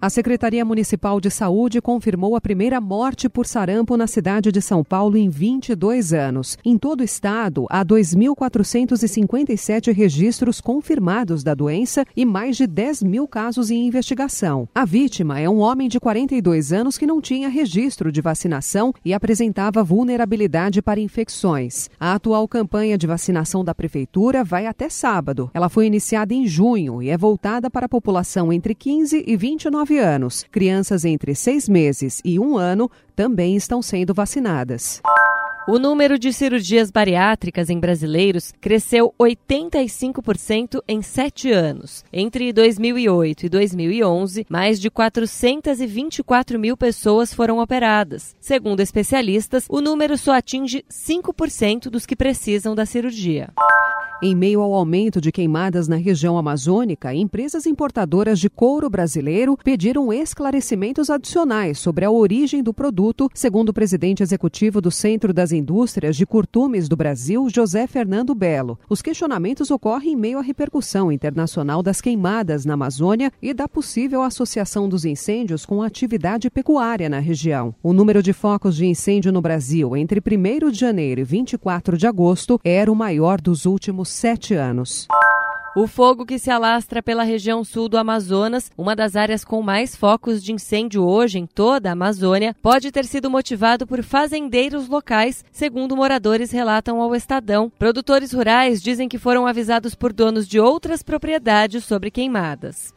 A Secretaria Municipal de Saúde confirmou a primeira morte por sarampo na cidade de São Paulo em 22 anos. Em todo o estado, há 2.457 registros confirmados da doença e mais de 10 mil casos em investigação. A vítima é um homem de 42 anos que não tinha registro de vacinação e apresentava vulnerabilidade para infecções. A atual campanha de vacinação da Prefeitura vai até sábado. Ela foi iniciada em junho e é voltada para a população entre 15 e 29 9 anos. Crianças entre seis meses e um ano também estão sendo vacinadas. O número de cirurgias bariátricas em brasileiros cresceu 85% em sete anos. Entre 2008 e 2011, mais de 424 mil pessoas foram operadas. Segundo especialistas, o número só atinge 5% dos que precisam da cirurgia. Em meio ao aumento de queimadas na região amazônica, empresas importadoras de couro brasileiro pediram esclarecimentos adicionais sobre a origem do produto, segundo o presidente executivo do Centro das Indústrias de Curtumes do Brasil, José Fernando Belo. Os questionamentos ocorrem em meio à repercussão internacional das queimadas na Amazônia e da possível associação dos incêndios com a atividade pecuária na região. O número de focos de incêndio no Brasil entre 1 de janeiro e 24 de agosto era o maior dos últimos sete anos. O fogo que se alastra pela região sul do Amazonas, uma das áreas com mais focos de incêndio hoje em toda a Amazônia, pode ter sido motivado por fazendeiros locais, segundo moradores relatam ao Estadão. Produtores rurais dizem que foram avisados por donos de outras propriedades sobre queimadas.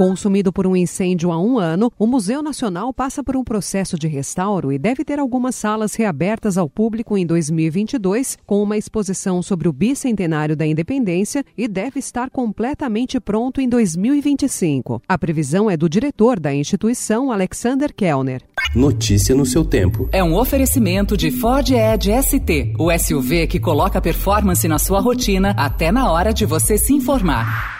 Consumido por um incêndio há um ano, o Museu Nacional passa por um processo de restauro e deve ter algumas salas reabertas ao público em 2022, com uma exposição sobre o bicentenário da independência e deve estar completamente pronto em 2025. A previsão é do diretor da instituição, Alexander Kellner. Notícia no seu tempo. É um oferecimento de Ford Edge ST, o SUV que coloca performance na sua rotina até na hora de você se informar.